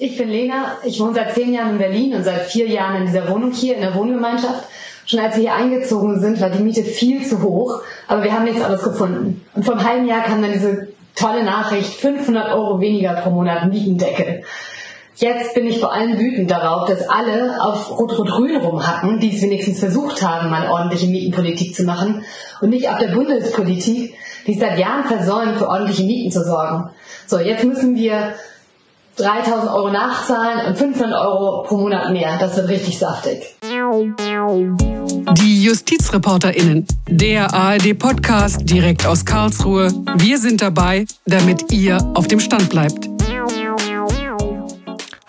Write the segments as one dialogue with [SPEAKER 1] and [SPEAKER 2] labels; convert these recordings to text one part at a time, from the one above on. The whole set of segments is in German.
[SPEAKER 1] Ich bin Lena, ich wohne seit zehn Jahren in Berlin und seit vier Jahren in dieser Wohnung hier in der Wohngemeinschaft. Schon als wir hier eingezogen sind, war die Miete viel zu hoch, aber wir haben nichts anderes gefunden. Und vor einem halben Jahr kam dann diese tolle Nachricht, 500 Euro weniger pro Monat Mietendeckel. Jetzt bin ich vor allem wütend darauf, dass alle auf Rot-Rot-Grün rumhacken, die es wenigstens versucht haben, mal ordentliche Mietenpolitik zu machen und nicht auf der Bundespolitik, die es seit Jahren versäumt, für ordentliche Mieten zu sorgen. So, jetzt müssen wir 3000 Euro nachzahlen und 500 Euro pro Monat mehr. Das wird richtig saftig.
[SPEAKER 2] Die JustizreporterInnen, der ARD-Podcast direkt aus Karlsruhe. Wir sind dabei, damit ihr auf dem Stand bleibt.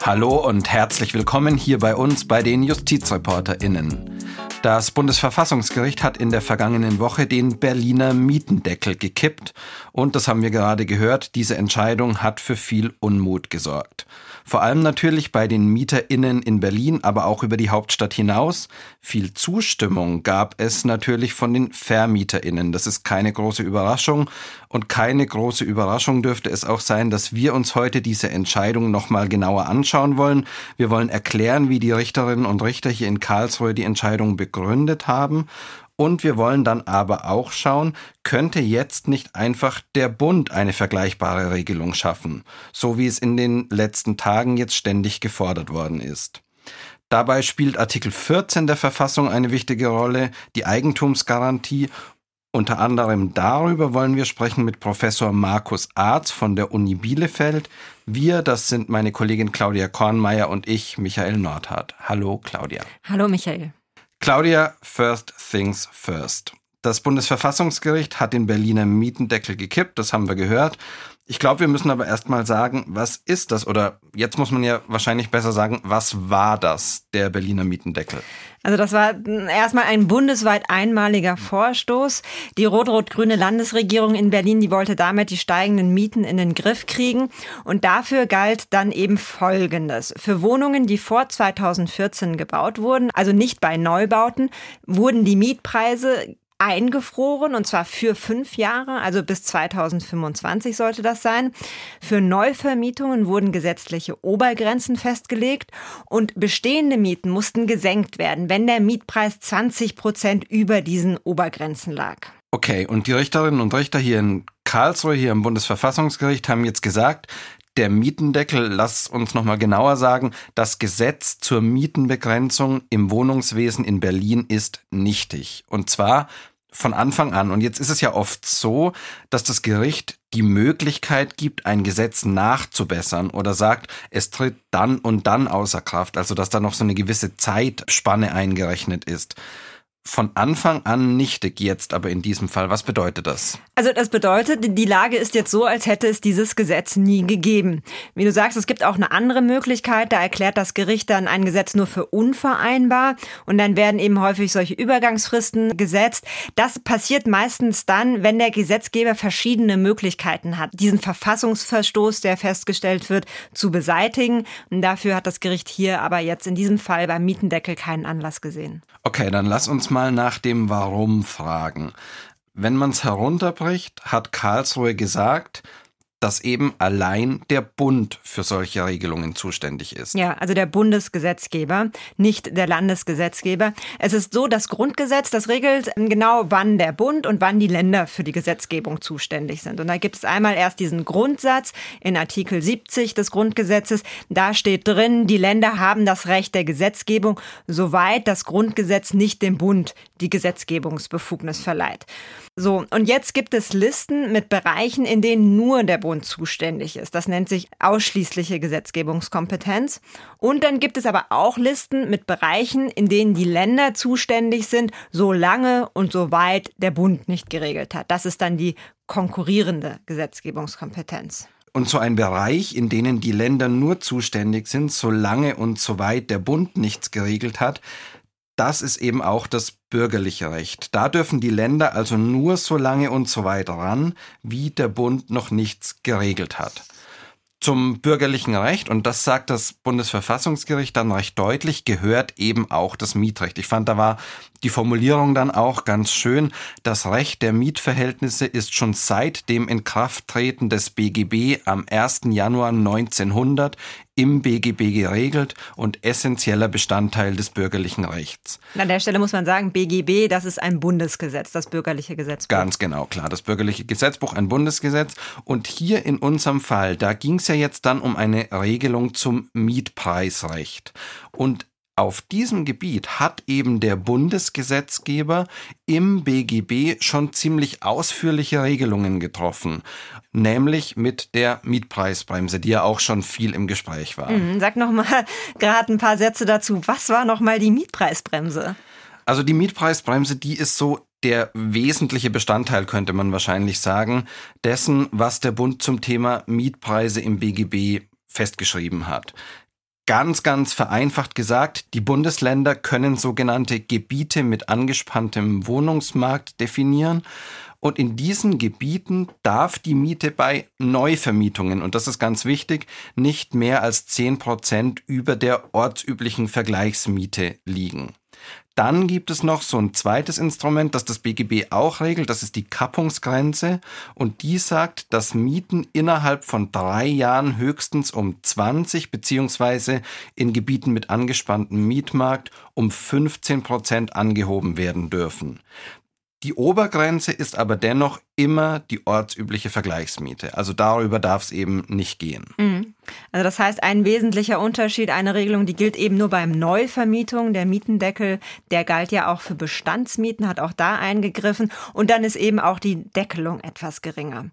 [SPEAKER 3] Hallo und herzlich willkommen hier bei uns bei den JustizreporterInnen. Das Bundesverfassungsgericht hat in der vergangenen Woche den Berliner Mietendeckel gekippt und das haben wir gerade gehört, diese Entscheidung hat für viel Unmut gesorgt. Vor allem natürlich bei den MieterInnen in Berlin, aber auch über die Hauptstadt hinaus. Viel Zustimmung gab es natürlich von den VermieterInnen. Das ist keine große Überraschung. Und keine große Überraschung dürfte es auch sein, dass wir uns heute diese Entscheidung nochmal genauer anschauen wollen. Wir wollen erklären, wie die Richterinnen und Richter hier in Karlsruhe die Entscheidung begründet haben und wir wollen dann aber auch schauen, könnte jetzt nicht einfach der Bund eine vergleichbare Regelung schaffen, so wie es in den letzten Tagen jetzt ständig gefordert worden ist. Dabei spielt Artikel 14 der Verfassung eine wichtige Rolle, die Eigentumsgarantie. Unter anderem darüber wollen wir sprechen mit Professor Markus Arz von der Uni Bielefeld. Wir, das sind meine Kollegin Claudia Kornmeier und ich, Michael Nordhardt. Hallo Claudia.
[SPEAKER 4] Hallo Michael.
[SPEAKER 3] Claudia, first things first. Das Bundesverfassungsgericht hat den Berliner Mietendeckel gekippt, das haben wir gehört. Ich glaube, wir müssen aber erstmal sagen, was ist das? Oder jetzt muss man ja wahrscheinlich besser sagen, was war das, der Berliner Mietendeckel?
[SPEAKER 4] Also das war erstmal ein bundesweit einmaliger Vorstoß. Die rot-rot-grüne Landesregierung in Berlin, die wollte damit die steigenden Mieten in den Griff kriegen. Und dafür galt dann eben Folgendes. Für Wohnungen, die vor 2014 gebaut wurden, also nicht bei Neubauten, wurden die Mietpreise eingefroren und zwar für fünf Jahre, also bis 2025 sollte das sein. Für Neuvermietungen wurden gesetzliche Obergrenzen festgelegt und bestehende Mieten mussten gesenkt werden, wenn der Mietpreis 20 Prozent über diesen Obergrenzen lag.
[SPEAKER 3] Okay, und die Richterinnen und Richter hier in Karlsruhe, hier im Bundesverfassungsgericht, haben jetzt gesagt, der Mietendeckel, lass uns nochmal genauer sagen, das Gesetz zur Mietenbegrenzung im Wohnungswesen in Berlin ist nichtig. Und zwar von Anfang an. Und jetzt ist es ja oft so, dass das Gericht die Möglichkeit gibt, ein Gesetz nachzubessern oder sagt, es tritt dann und dann außer Kraft. Also dass da noch so eine gewisse Zeitspanne eingerechnet ist von Anfang an nichtig, jetzt aber in diesem Fall. Was bedeutet das?
[SPEAKER 4] Also das bedeutet, die Lage ist jetzt so, als hätte es dieses Gesetz nie gegeben. Wie du sagst, es gibt auch eine andere Möglichkeit. Da erklärt das Gericht dann ein Gesetz nur für unvereinbar und dann werden eben häufig solche Übergangsfristen gesetzt. Das passiert meistens dann, wenn der Gesetzgeber verschiedene Möglichkeiten hat, diesen Verfassungsverstoß, der festgestellt wird, zu beseitigen. Und dafür hat das Gericht hier aber jetzt in diesem Fall beim Mietendeckel keinen Anlass gesehen.
[SPEAKER 3] Okay, dann lass uns mal nach dem Warum fragen. Wenn man es herunterbricht, hat Karlsruhe gesagt, dass eben allein der Bund für solche Regelungen zuständig ist.
[SPEAKER 4] Ja, also der Bundesgesetzgeber, nicht der Landesgesetzgeber. Es ist so, das Grundgesetz, das regelt genau, wann der Bund und wann die Länder für die Gesetzgebung zuständig sind. Und da gibt es einmal erst diesen Grundsatz in Artikel 70 des Grundgesetzes. Da steht drin, die Länder haben das Recht der Gesetzgebung, soweit das Grundgesetz nicht dem Bund die Gesetzgebungsbefugnis verleiht. So, und jetzt gibt es Listen mit Bereichen, in denen nur der Bund zuständig ist. Das nennt sich ausschließliche Gesetzgebungskompetenz. Und dann gibt es aber auch Listen mit Bereichen, in denen die Länder zuständig sind, solange und soweit der Bund nicht geregelt hat. Das ist dann die konkurrierende Gesetzgebungskompetenz.
[SPEAKER 3] Und so ein Bereich, in denen die Länder nur zuständig sind, solange und soweit der Bund nichts geregelt hat, das ist eben auch das bürgerliche Recht. Da dürfen die Länder also nur so lange und so weit ran, wie der Bund noch nichts geregelt hat. Zum bürgerlichen Recht, und das sagt das Bundesverfassungsgericht dann recht deutlich, gehört eben auch das Mietrecht. Ich fand, da war die Formulierung dann auch ganz schön. Das Recht der Mietverhältnisse ist schon seit dem Inkrafttreten des BGB am 1. Januar 1900 im BGB geregelt und essentieller Bestandteil des bürgerlichen Rechts.
[SPEAKER 4] An der Stelle muss man sagen, BGB, das ist ein Bundesgesetz, das bürgerliche Gesetzbuch.
[SPEAKER 3] Ganz genau, klar. Das bürgerliche Gesetzbuch, ein Bundesgesetz. Und hier in unserem Fall, da ging es ja jetzt dann um eine Regelung zum Mietpreisrecht. Und auf diesem Gebiet hat eben der Bundesgesetzgeber im BGB schon ziemlich ausführliche Regelungen getroffen, nämlich mit der Mietpreisbremse, die ja auch schon viel im Gespräch war.
[SPEAKER 4] Mhm, sag noch mal gerade ein paar Sätze dazu. Was war noch mal die Mietpreisbremse?
[SPEAKER 3] Also die Mietpreisbremse, die ist so der wesentliche Bestandteil, könnte man wahrscheinlich sagen, dessen, was der Bund zum Thema Mietpreise im BGB festgeschrieben hat. Ganz, ganz vereinfacht gesagt, die Bundesländer können sogenannte Gebiete mit angespanntem Wohnungsmarkt definieren. Und in diesen Gebieten darf die Miete bei Neuvermietungen, und das ist ganz wichtig, nicht mehr als 10 Prozent über der ortsüblichen Vergleichsmiete liegen. Dann gibt es noch so ein zweites Instrument, das das BGB auch regelt. Das ist die Kappungsgrenze. Und die sagt, dass Mieten innerhalb von drei Jahren höchstens um 20 beziehungsweise in Gebieten mit angespanntem Mietmarkt um 15 Prozent angehoben werden dürfen. Die Obergrenze ist aber dennoch immer die ortsübliche Vergleichsmiete. Also darüber darf es eben nicht gehen.
[SPEAKER 4] Mhm. Also das heißt, ein wesentlicher Unterschied, eine Regelung, die gilt eben nur beim Neuvermietung. Der Mietendeckel, der galt ja auch für Bestandsmieten, hat auch da eingegriffen. Und dann ist eben auch die Deckelung etwas geringer.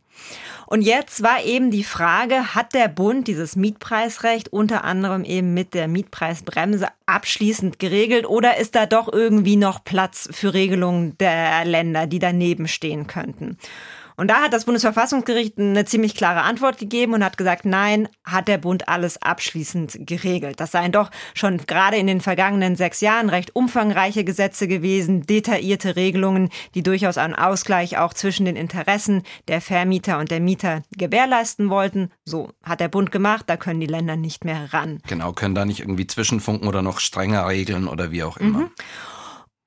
[SPEAKER 4] Und jetzt war eben die Frage, hat der Bund dieses Mietpreisrecht unter anderem eben mit der Mietpreisbremse abschließend geregelt oder ist da doch irgendwie noch Platz für Regelungen der Länder, die daneben stehen könnten? Und da hat das Bundesverfassungsgericht eine ziemlich klare Antwort gegeben und hat gesagt, nein, hat der Bund alles abschließend geregelt. Das seien doch schon gerade in den vergangenen sechs Jahren recht umfangreiche Gesetze gewesen, detaillierte Regelungen, die durchaus einen Ausgleich auch zwischen den Interessen der Vermieter und der Mieter gewährleisten wollten. So hat der Bund gemacht, da können die Länder nicht mehr ran.
[SPEAKER 3] Genau, können da nicht irgendwie zwischenfunken oder noch strenger regeln oder wie auch immer. Mhm.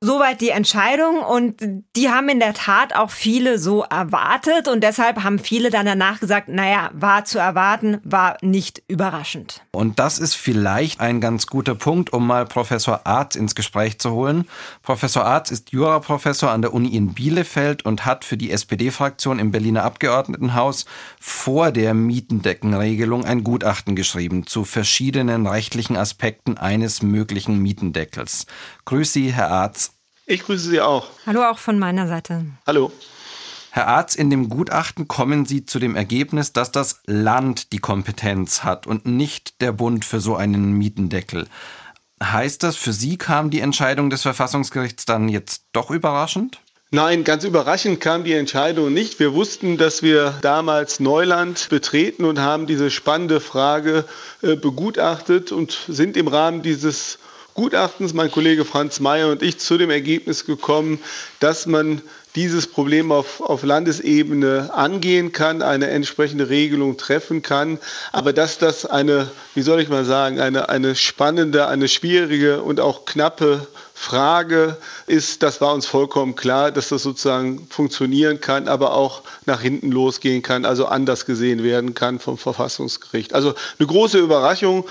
[SPEAKER 4] Soweit die Entscheidung und die haben in der Tat auch viele so erwartet und deshalb haben viele dann danach gesagt, naja, war zu erwarten, war nicht überraschend.
[SPEAKER 3] Und das ist vielleicht ein ganz guter Punkt, um mal Professor Arz ins Gespräch zu holen. Professor Arz ist Juraprofessor an der Uni in Bielefeld und hat für die SPD-Fraktion im Berliner Abgeordnetenhaus vor der Mietendeckenregelung ein Gutachten geschrieben zu verschiedenen rechtlichen Aspekten eines möglichen Mietendeckels. Grüß Sie, Herr Arz.
[SPEAKER 5] Ich grüße Sie auch.
[SPEAKER 4] Hallo auch von meiner Seite.
[SPEAKER 5] Hallo.
[SPEAKER 3] Herr Arz, in dem Gutachten kommen Sie zu dem Ergebnis, dass das Land die Kompetenz hat und nicht der Bund für so einen Mietendeckel. Heißt das, für Sie kam die Entscheidung des Verfassungsgerichts dann jetzt doch überraschend?
[SPEAKER 5] Nein, ganz überraschend kam die Entscheidung nicht. Wir wussten, dass wir damals Neuland betreten und haben diese spannende Frage äh, begutachtet und sind im Rahmen dieses Gutachtens, mein Kollege Franz Mayer und ich, zu dem Ergebnis gekommen, dass man dieses Problem auf, auf Landesebene angehen kann, eine entsprechende Regelung treffen kann, aber dass das eine, wie soll ich mal sagen, eine, eine spannende, eine schwierige und auch knappe Frage ist, das war uns vollkommen klar, dass das sozusagen funktionieren kann, aber auch nach hinten losgehen kann, also anders gesehen werden kann vom Verfassungsgericht. Also eine große Überraschung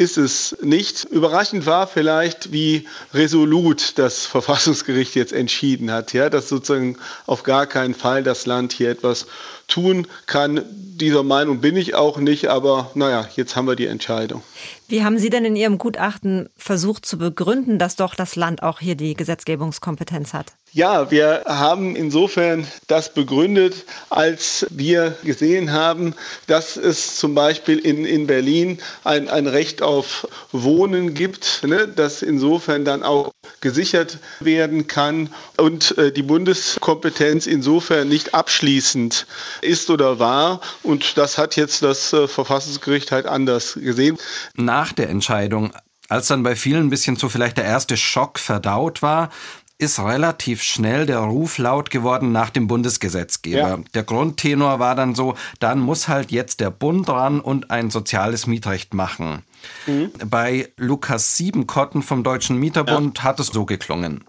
[SPEAKER 5] ist es nicht. Überraschend war vielleicht, wie resolut das Verfassungsgericht jetzt entschieden hat, ja, dass sozusagen auf gar keinen Fall das Land hier etwas tun kann. Dieser Meinung bin ich auch nicht, aber naja, jetzt haben wir die Entscheidung.
[SPEAKER 4] Wie haben Sie denn in Ihrem Gutachten versucht zu begründen, dass doch das Land auch hier die Gesetzgebungskompetenz hat?
[SPEAKER 5] Ja, wir haben insofern das begründet, als wir gesehen haben, dass es zum Beispiel in, in Berlin ein, ein Recht auf Wohnen gibt, ne, das insofern dann auch gesichert werden kann und äh, die Bundeskompetenz insofern nicht abschließend ist oder war. Und das hat jetzt das äh, Verfassungsgericht halt anders gesehen.
[SPEAKER 3] Nach der Entscheidung als dann bei vielen ein bisschen so vielleicht der erste Schock verdaut war, ist relativ schnell der Ruf laut geworden nach dem Bundesgesetzgeber. Ja. Der Grundtenor war dann so, dann muss halt jetzt der Bund ran und ein soziales Mietrecht machen. Mhm. Bei Lukas Siebenkotten vom Deutschen Mieterbund ja. hat es so geklungen.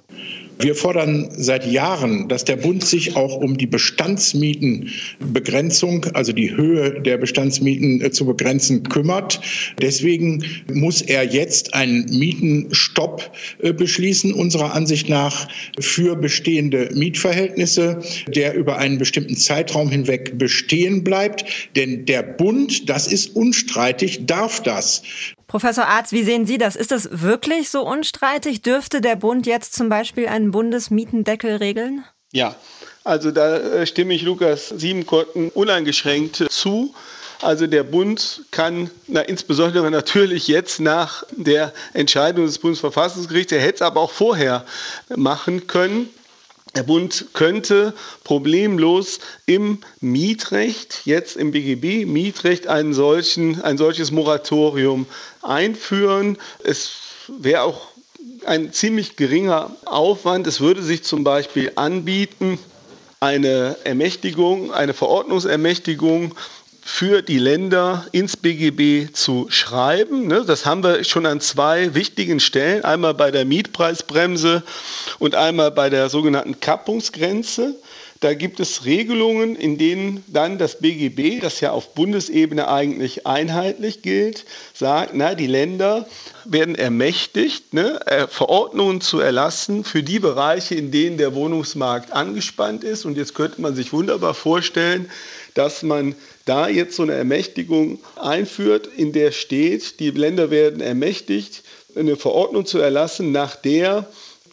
[SPEAKER 6] Wir fordern seit Jahren, dass der Bund sich auch um die Bestandsmietenbegrenzung, also die Höhe der Bestandsmieten äh, zu begrenzen, kümmert. Deswegen muss er jetzt einen Mietenstopp äh, beschließen, unserer Ansicht nach, für bestehende Mietverhältnisse, der über einen bestimmten Zeitraum hinweg bestehen bleibt. Denn der Bund, das ist unstreitig, darf das.
[SPEAKER 4] Professor Arz, wie sehen Sie das? Ist das wirklich so unstreitig? Dürfte der Bund jetzt zum Beispiel einen Bundesmietendeckel regeln?
[SPEAKER 5] Ja, also da äh, stimme ich Lukas Siebenkotten uneingeschränkt zu. Also der Bund kann, na, insbesondere natürlich jetzt nach der Entscheidung des Bundesverfassungsgerichts, er hätte es aber auch vorher machen können, der Bund könnte problemlos im Mietrecht, jetzt im BGB Mietrecht, einen solchen, ein solches Moratorium einführen. Es wäre auch ein ziemlich geringer Aufwand. Es würde sich zum Beispiel anbieten, eine Ermächtigung, eine Verordnungsermächtigung für die Länder ins BGB zu schreiben. Ne? Das haben wir schon an zwei wichtigen Stellen, einmal bei der Mietpreisbremse und einmal bei der sogenannten Kappungsgrenze. Da gibt es Regelungen, in denen dann das BGB, das ja auf Bundesebene eigentlich einheitlich gilt, sagt, na, die Länder werden ermächtigt, ne, äh, Verordnungen zu erlassen für die Bereiche, in denen der Wohnungsmarkt angespannt ist. Und jetzt könnte man sich wunderbar vorstellen, dass man da jetzt so eine Ermächtigung einführt, in der steht, die Länder werden ermächtigt, eine Verordnung zu erlassen, nach der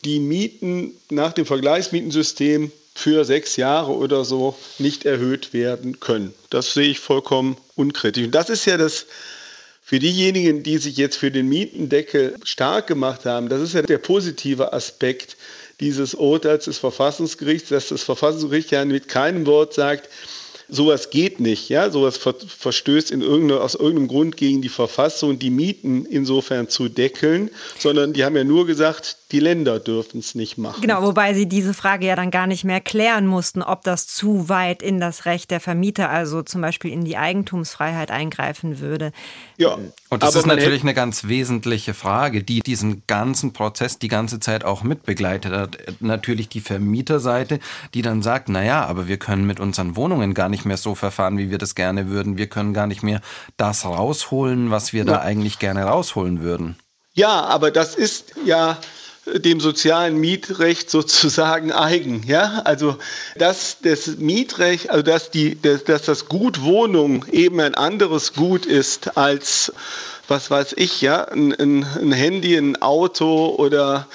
[SPEAKER 5] die Mieten nach dem Vergleichsmietensystem für sechs Jahre oder so nicht erhöht werden können. Das sehe ich vollkommen unkritisch. Und das ist ja das für diejenigen, die sich jetzt für den Mietendeckel stark gemacht haben, das ist ja der positive Aspekt dieses Urteils des Verfassungsgerichts, dass das Verfassungsgericht ja mit keinem Wort sagt, sowas geht nicht. Ja? Sowas ver verstößt in irgendeine, aus irgendeinem Grund gegen die Verfassung, die Mieten insofern zu deckeln, sondern die haben ja nur gesagt, die Länder dürfen es nicht machen.
[SPEAKER 4] Genau, wobei sie diese Frage ja dann gar nicht mehr klären mussten, ob das zu weit in das Recht der Vermieter, also zum Beispiel in die Eigentumsfreiheit eingreifen würde.
[SPEAKER 3] Ja. Und das ist natürlich eine ganz wesentliche Frage, die diesen ganzen Prozess die ganze Zeit auch mitbegleitet hat. Natürlich die Vermieterseite, die dann sagt, na ja, aber wir können mit unseren Wohnungen gar nicht mehr so verfahren, wie wir das gerne würden. Wir können gar nicht mehr das rausholen, was wir ja. da eigentlich gerne rausholen würden.
[SPEAKER 5] Ja, aber das ist ja dem sozialen Mietrecht sozusagen eigen. Ja? Also dass das Mietrecht, also dass, die, dass, dass das Gut Wohnung eben ein anderes Gut ist als was weiß ich, ja, ein, ein, Handy, ein Auto oder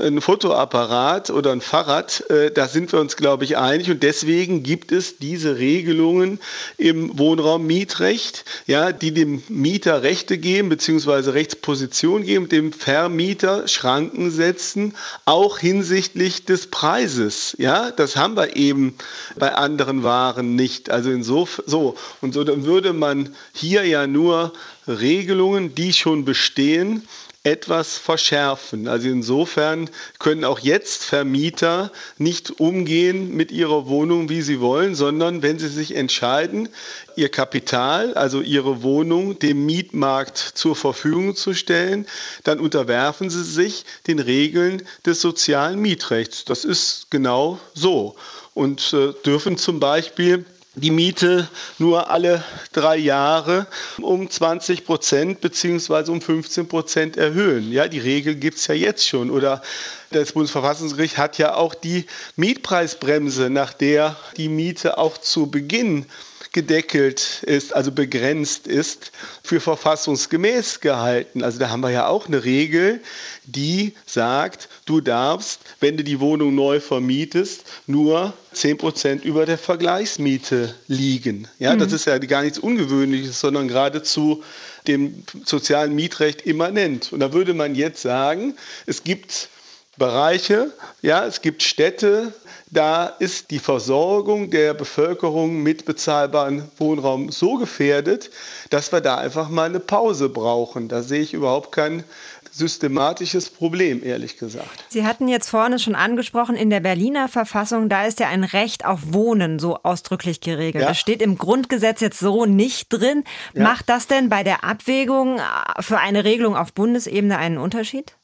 [SPEAKER 5] ein Fotoapparat oder ein Fahrrad, äh, da sind wir uns, glaube ich, einig. Und deswegen gibt es diese Regelungen im Wohnraummietrecht, ja, die dem Mieter Rechte geben, beziehungsweise Rechtsposition geben, dem Vermieter Schranken setzen, auch hinsichtlich des Preises. Ja, das haben wir eben bei anderen Waren nicht. Also insofern, so. Und so, dann würde man hier ja nur Regelungen, die schon bestehen, etwas verschärfen. Also insofern können auch jetzt Vermieter nicht umgehen mit ihrer Wohnung, wie sie wollen, sondern wenn sie sich entscheiden, ihr Kapital, also ihre Wohnung dem Mietmarkt zur Verfügung zu stellen, dann unterwerfen sie sich den Regeln des sozialen Mietrechts. Das ist genau so und äh, dürfen zum Beispiel die Miete nur alle drei Jahre um 20 Prozent beziehungsweise um 15 Prozent erhöhen. Ja, die Regel gibt es ja jetzt schon. Oder das Bundesverfassungsgericht hat ja auch die Mietpreisbremse, nach der die Miete auch zu Beginn gedeckelt ist, also begrenzt ist, für verfassungsgemäß gehalten. Also da haben wir ja auch eine Regel, die sagt, du darfst, wenn du die Wohnung neu vermietest, nur 10% über der Vergleichsmiete liegen. Ja, mhm. das ist ja gar nichts Ungewöhnliches, sondern geradezu dem sozialen Mietrecht immanent. Und da würde man jetzt sagen, es gibt Bereiche, ja, es gibt Städte, da ist die Versorgung der Bevölkerung mit bezahlbarem Wohnraum so gefährdet, dass wir da einfach mal eine Pause brauchen. Da sehe ich überhaupt kein systematisches Problem, ehrlich gesagt.
[SPEAKER 4] Sie hatten jetzt vorne schon angesprochen, in der Berliner Verfassung, da ist ja ein Recht auf Wohnen so ausdrücklich geregelt. Ja. Das steht im Grundgesetz jetzt so nicht drin. Ja. Macht das denn bei der Abwägung für eine Regelung auf Bundesebene einen Unterschied?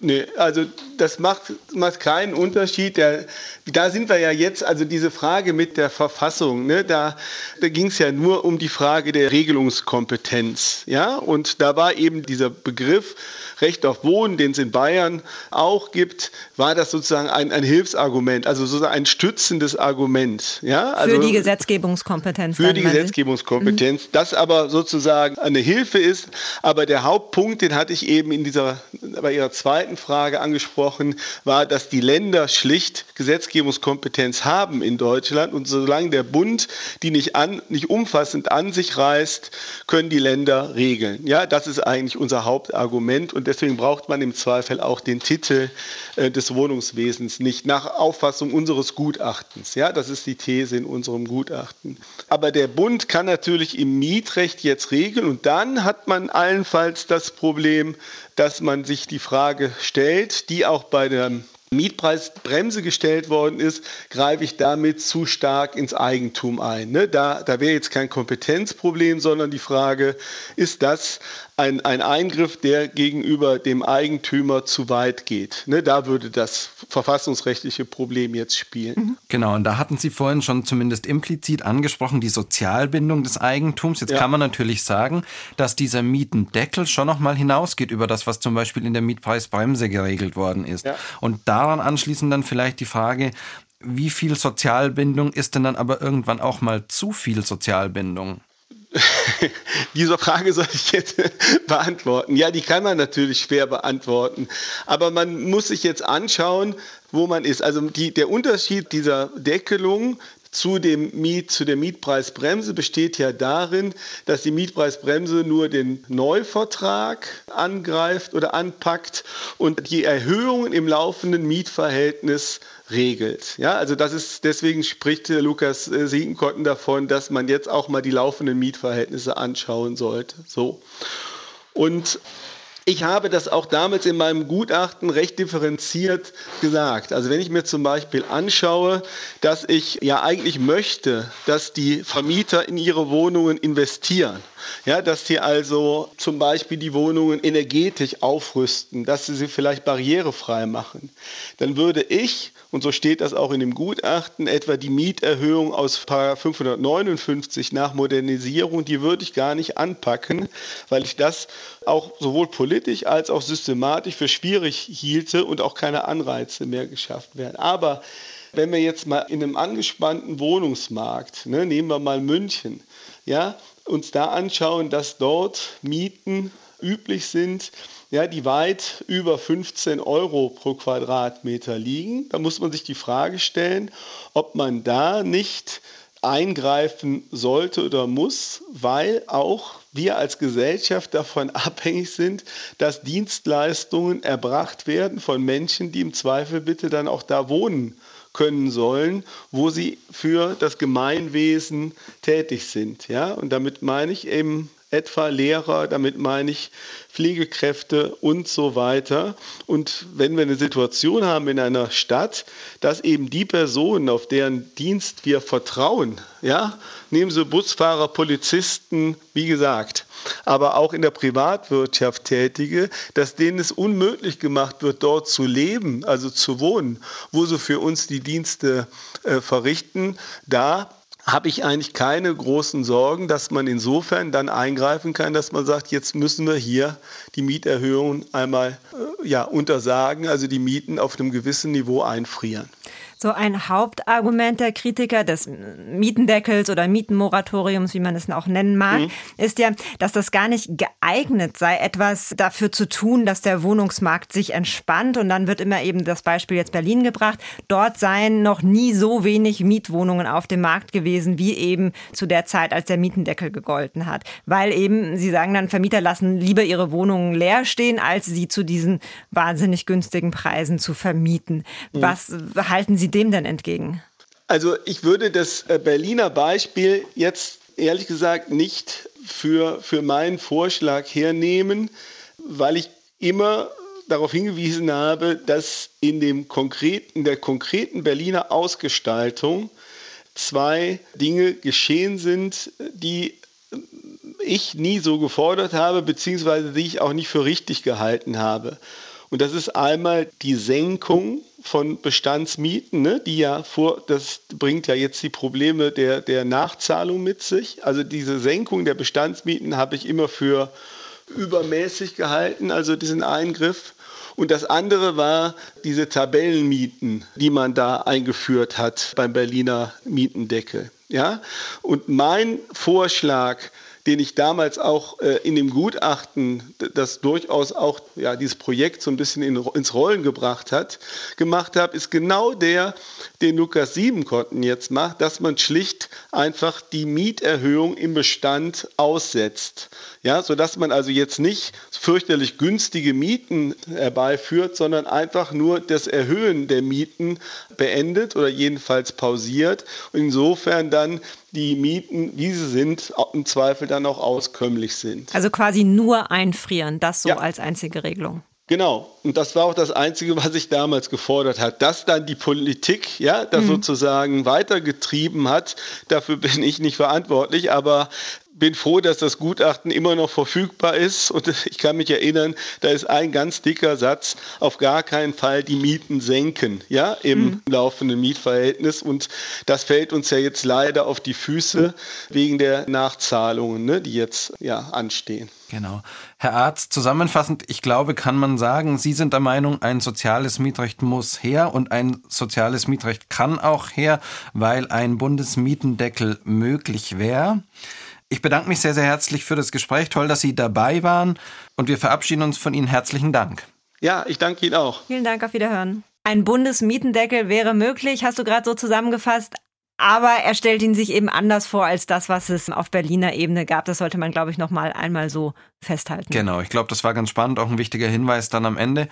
[SPEAKER 5] Nee, also das macht, macht keinen Unterschied. Der, da sind wir ja jetzt, also diese Frage mit der Verfassung, ne, da, da ging es ja nur um die Frage der Regelungskompetenz. Ja? Und da war eben dieser Begriff Recht auf Wohnen, den es in Bayern auch gibt, war das sozusagen ein, ein Hilfsargument, also sozusagen ein stützendes Argument. Ja?
[SPEAKER 4] Also für die Gesetzgebungskompetenz.
[SPEAKER 5] Für die Gesetzgebungskompetenz, mhm. das aber sozusagen eine Hilfe ist. Aber der Hauptpunkt, den hatte ich eben in dieser, bei Ihrer zweiten Frage angesprochen, war, dass die Länder schlicht Gesetzgebungskompetenz haben in Deutschland. Und solange der Bund die nicht, an, nicht umfassend an sich reißt, können die Länder regeln. Ja, das ist eigentlich unser Hauptargument. Und deswegen braucht man im Zweifel auch den Titel äh, des Wohnungswesens nicht nach Auffassung unseres Gutachtens. Ja, das ist die These in unserem Gutachten. Aber der Bund kann natürlich im Mietrecht jetzt regeln und dann hat man allenfalls das Problem, dass man sich die Frage stellt, die auch bei der Mietpreisbremse gestellt worden ist, greife ich damit zu stark ins Eigentum ein. Ne? Da, da wäre jetzt kein Kompetenzproblem, sondern die Frage, ist das ein, ein Eingriff, der gegenüber dem Eigentümer zu weit geht. Ne, da würde das verfassungsrechtliche Problem jetzt spielen. Mhm.
[SPEAKER 3] Genau, und da hatten Sie vorhin schon zumindest implizit angesprochen, die Sozialbindung des Eigentums. Jetzt ja. kann man natürlich sagen, dass dieser Mietendeckel schon noch mal hinausgeht über das, was zum Beispiel in der Mietpreisbremse geregelt worden ist. Ja. Und daran anschließend dann vielleicht die Frage, wie viel Sozialbindung ist denn dann aber irgendwann auch mal zu viel Sozialbindung?
[SPEAKER 5] Diese Frage soll ich jetzt beantworten. Ja, die kann man natürlich schwer beantworten. Aber man muss sich jetzt anschauen, wo man ist. Also die, der Unterschied dieser Deckelung zu, dem Miet, zu der Mietpreisbremse besteht ja darin, dass die Mietpreisbremse nur den Neuvertrag angreift oder anpackt und die Erhöhungen im laufenden Mietverhältnis regelt. Ja, also das ist, deswegen spricht Lukas äh, Siegenkotten davon, dass man jetzt auch mal die laufenden Mietverhältnisse anschauen sollte. So. Und ich habe das auch damals in meinem Gutachten recht differenziert gesagt. Also wenn ich mir zum Beispiel anschaue, dass ich ja eigentlich möchte, dass die Vermieter in ihre Wohnungen investieren, ja, dass sie also zum Beispiel die Wohnungen energetisch aufrüsten, dass sie sie vielleicht barrierefrei machen, dann würde ich und so steht das auch in dem Gutachten, etwa die Mieterhöhung aus 559 nach Modernisierung, die würde ich gar nicht anpacken, weil ich das auch sowohl politisch als auch systematisch für schwierig hielte und auch keine Anreize mehr geschafft werden. Aber wenn wir jetzt mal in einem angespannten Wohnungsmarkt, ne, nehmen wir mal München, ja, uns da anschauen, dass dort Mieten üblich sind, ja, die weit über 15 Euro pro Quadratmeter liegen. Da muss man sich die Frage stellen, ob man da nicht eingreifen sollte oder muss, weil auch wir als Gesellschaft davon abhängig sind, dass Dienstleistungen erbracht werden von Menschen, die im Zweifel bitte dann auch da wohnen können sollen, wo sie für das Gemeinwesen tätig sind. Ja? Und damit meine ich eben etwa Lehrer, damit meine ich Pflegekräfte und so weiter. Und wenn wir eine Situation haben in einer Stadt, dass eben die Personen, auf deren Dienst wir vertrauen, ja, nehmen Sie Busfahrer, Polizisten, wie gesagt, aber auch in der Privatwirtschaft Tätige, dass denen es unmöglich gemacht wird, dort zu leben, also zu wohnen, wo sie für uns die Dienste äh, verrichten, da habe ich eigentlich keine großen Sorgen, dass man insofern dann eingreifen kann, dass man sagt, jetzt müssen wir hier die Mieterhöhung einmal äh, ja, untersagen, also die Mieten auf einem gewissen Niveau einfrieren.
[SPEAKER 4] So ein Hauptargument der Kritiker des Mietendeckels oder Mietenmoratoriums, wie man es auch nennen mag, mhm. ist ja, dass das gar nicht geeignet sei, etwas dafür zu tun, dass der Wohnungsmarkt sich entspannt. Und dann wird immer eben das Beispiel jetzt Berlin gebracht. Dort seien noch nie so wenig Mietwohnungen auf dem Markt gewesen, wie eben zu der Zeit, als der Mietendeckel gegolten hat. Weil eben, Sie sagen dann, Vermieter lassen lieber ihre Wohnungen leer stehen, als sie zu diesen wahnsinnig günstigen Preisen zu vermieten. Mhm. Was halten Sie dem denn entgegen?
[SPEAKER 5] Also ich würde das äh, Berliner Beispiel jetzt ehrlich gesagt nicht für, für meinen Vorschlag hernehmen, weil ich immer darauf hingewiesen habe, dass in, dem konkreten, in der konkreten Berliner Ausgestaltung zwei Dinge geschehen sind, die ich nie so gefordert habe, beziehungsweise die ich auch nicht für richtig gehalten habe. Und das ist einmal die Senkung von Bestandsmieten, ne, die ja vor, das bringt ja jetzt die Probleme der, der Nachzahlung mit sich. Also diese Senkung der Bestandsmieten habe ich immer für übermäßig gehalten, also diesen Eingriff. Und das andere war diese Tabellenmieten, die man da eingeführt hat beim Berliner Mietendeckel. Ja? Und mein Vorschlag, den ich damals auch äh, in dem Gutachten, das durchaus auch ja, dieses Projekt so ein bisschen in, ins Rollen gebracht hat, gemacht habe, ist genau der, den Lukas Siebenkotten jetzt macht, dass man schlicht einfach die Mieterhöhung im Bestand aussetzt. Ja, sodass man also jetzt nicht fürchterlich günstige Mieten herbeiführt, sondern einfach nur das Erhöhen der Mieten beendet oder jedenfalls pausiert. Und insofern dann die Mieten, wie sie sind, im Zweifel dann auch auskömmlich sind.
[SPEAKER 4] Also quasi nur einfrieren, das so ja. als einzige Regelung.
[SPEAKER 5] Genau. Und das war auch das Einzige, was ich damals gefordert hat. Dass dann die Politik, ja, das mhm. sozusagen weitergetrieben hat, dafür bin ich nicht verantwortlich. Aber bin froh, dass das Gutachten immer noch verfügbar ist. Und ich kann mich erinnern, da ist ein ganz dicker Satz, auf gar keinen Fall die Mieten senken, ja, im mhm. laufenden Mietverhältnis. Und das fällt uns ja jetzt leider auf die Füße wegen der Nachzahlungen, ne, die jetzt ja anstehen.
[SPEAKER 3] Genau. Herr Arzt, zusammenfassend, ich glaube, kann man sagen, Sie sind der Meinung, ein soziales Mietrecht muss her und ein soziales Mietrecht kann auch her, weil ein Bundesmietendeckel möglich wäre. Ich bedanke mich sehr, sehr herzlich für das Gespräch. Toll, dass Sie dabei waren. Und wir verabschieden uns von Ihnen. Herzlichen Dank.
[SPEAKER 5] Ja, ich danke Ihnen auch.
[SPEAKER 4] Vielen Dank, auf Wiederhören. Ein Bundesmietendeckel wäre möglich, hast du gerade so zusammengefasst. Aber er stellt ihn sich eben anders vor als das, was es auf Berliner Ebene gab. Das sollte man, glaube ich, noch mal einmal so festhalten.
[SPEAKER 3] Genau, ich glaube, das war ganz spannend, auch ein wichtiger Hinweis dann am Ende.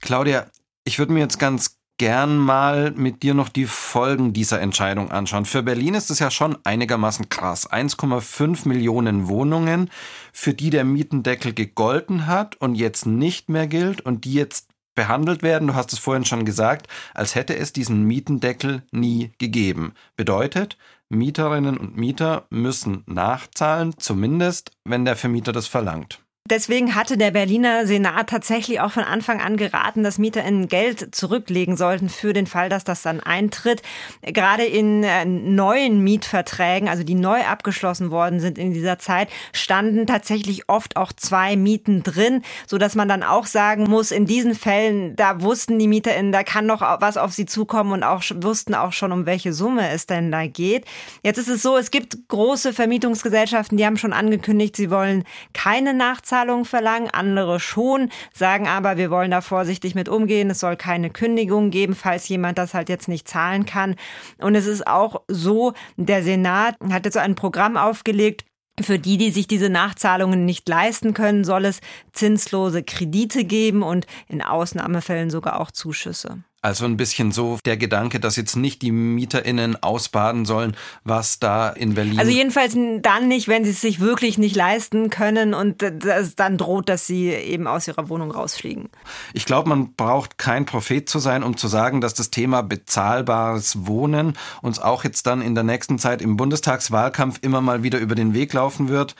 [SPEAKER 3] Claudia, ich würde mir jetzt ganz gern mal mit dir noch die Folgen dieser Entscheidung anschauen. Für Berlin ist es ja schon einigermaßen krass. 1,5 Millionen Wohnungen, für die der Mietendeckel gegolten hat und jetzt nicht mehr gilt und die jetzt behandelt werden, du hast es vorhin schon gesagt, als hätte es diesen Mietendeckel nie gegeben. Bedeutet, Mieterinnen und Mieter müssen nachzahlen, zumindest wenn der Vermieter das verlangt.
[SPEAKER 4] Deswegen hatte der Berliner Senat tatsächlich auch von Anfang an geraten, dass MieterInnen Geld zurücklegen sollten für den Fall, dass das dann eintritt. Gerade in äh, neuen Mietverträgen, also die neu abgeschlossen worden sind in dieser Zeit, standen tatsächlich oft auch zwei Mieten drin, so dass man dann auch sagen muss, in diesen Fällen, da wussten die MieterInnen, da kann noch was auf sie zukommen und auch wussten auch schon, um welche Summe es denn da geht. Jetzt ist es so, es gibt große Vermietungsgesellschaften, die haben schon angekündigt, sie wollen keine Nachzahlung Rückzahlung verlangen, andere schon, sagen aber, wir wollen da vorsichtig mit umgehen, es soll keine Kündigung geben, falls jemand das halt jetzt nicht zahlen kann. Und es ist auch so, der Senat hat jetzt ein Programm aufgelegt, für die, die sich diese Nachzahlungen nicht leisten können, soll es zinslose Kredite geben und in Ausnahmefällen sogar auch Zuschüsse.
[SPEAKER 3] Also ein bisschen so der Gedanke, dass jetzt nicht die MieterInnen ausbaden sollen, was da in Berlin.
[SPEAKER 4] Also jedenfalls dann nicht, wenn sie es sich wirklich nicht leisten können und das dann droht, dass sie eben aus ihrer Wohnung rausfliegen.
[SPEAKER 3] Ich glaube, man braucht kein Prophet zu sein, um zu sagen, dass das Thema bezahlbares Wohnen uns auch jetzt dann in der nächsten Zeit im Bundestagswahlkampf immer mal wieder über den Weg laufen wird.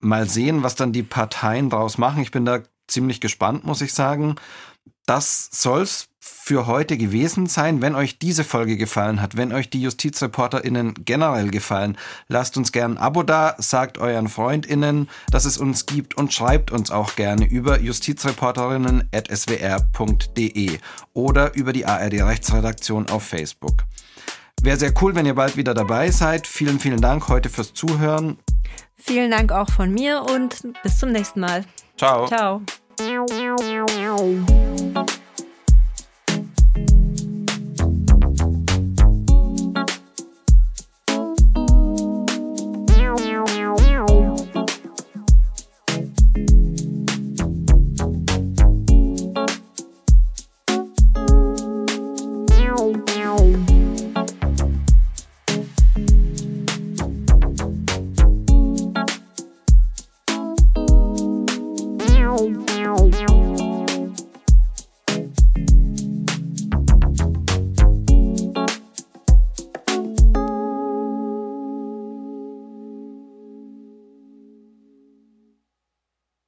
[SPEAKER 3] Mal sehen, was dann die Parteien daraus machen. Ich bin da ziemlich gespannt, muss ich sagen. Das soll's für heute gewesen sein. Wenn euch diese Folge gefallen hat, wenn euch die JustizreporterInnen generell gefallen, lasst uns gerne ein Abo da, sagt euren FreundInnen, dass es uns gibt und schreibt uns auch gerne über justizreporterinnen.swr.de oder über die ARD Rechtsredaktion auf Facebook. Wäre sehr cool, wenn ihr bald wieder dabei seid. Vielen, vielen Dank heute fürs Zuhören.
[SPEAKER 4] Vielen Dank auch von mir und bis zum nächsten Mal.
[SPEAKER 3] Ciao.
[SPEAKER 4] Ciao. Meow, meow, meow.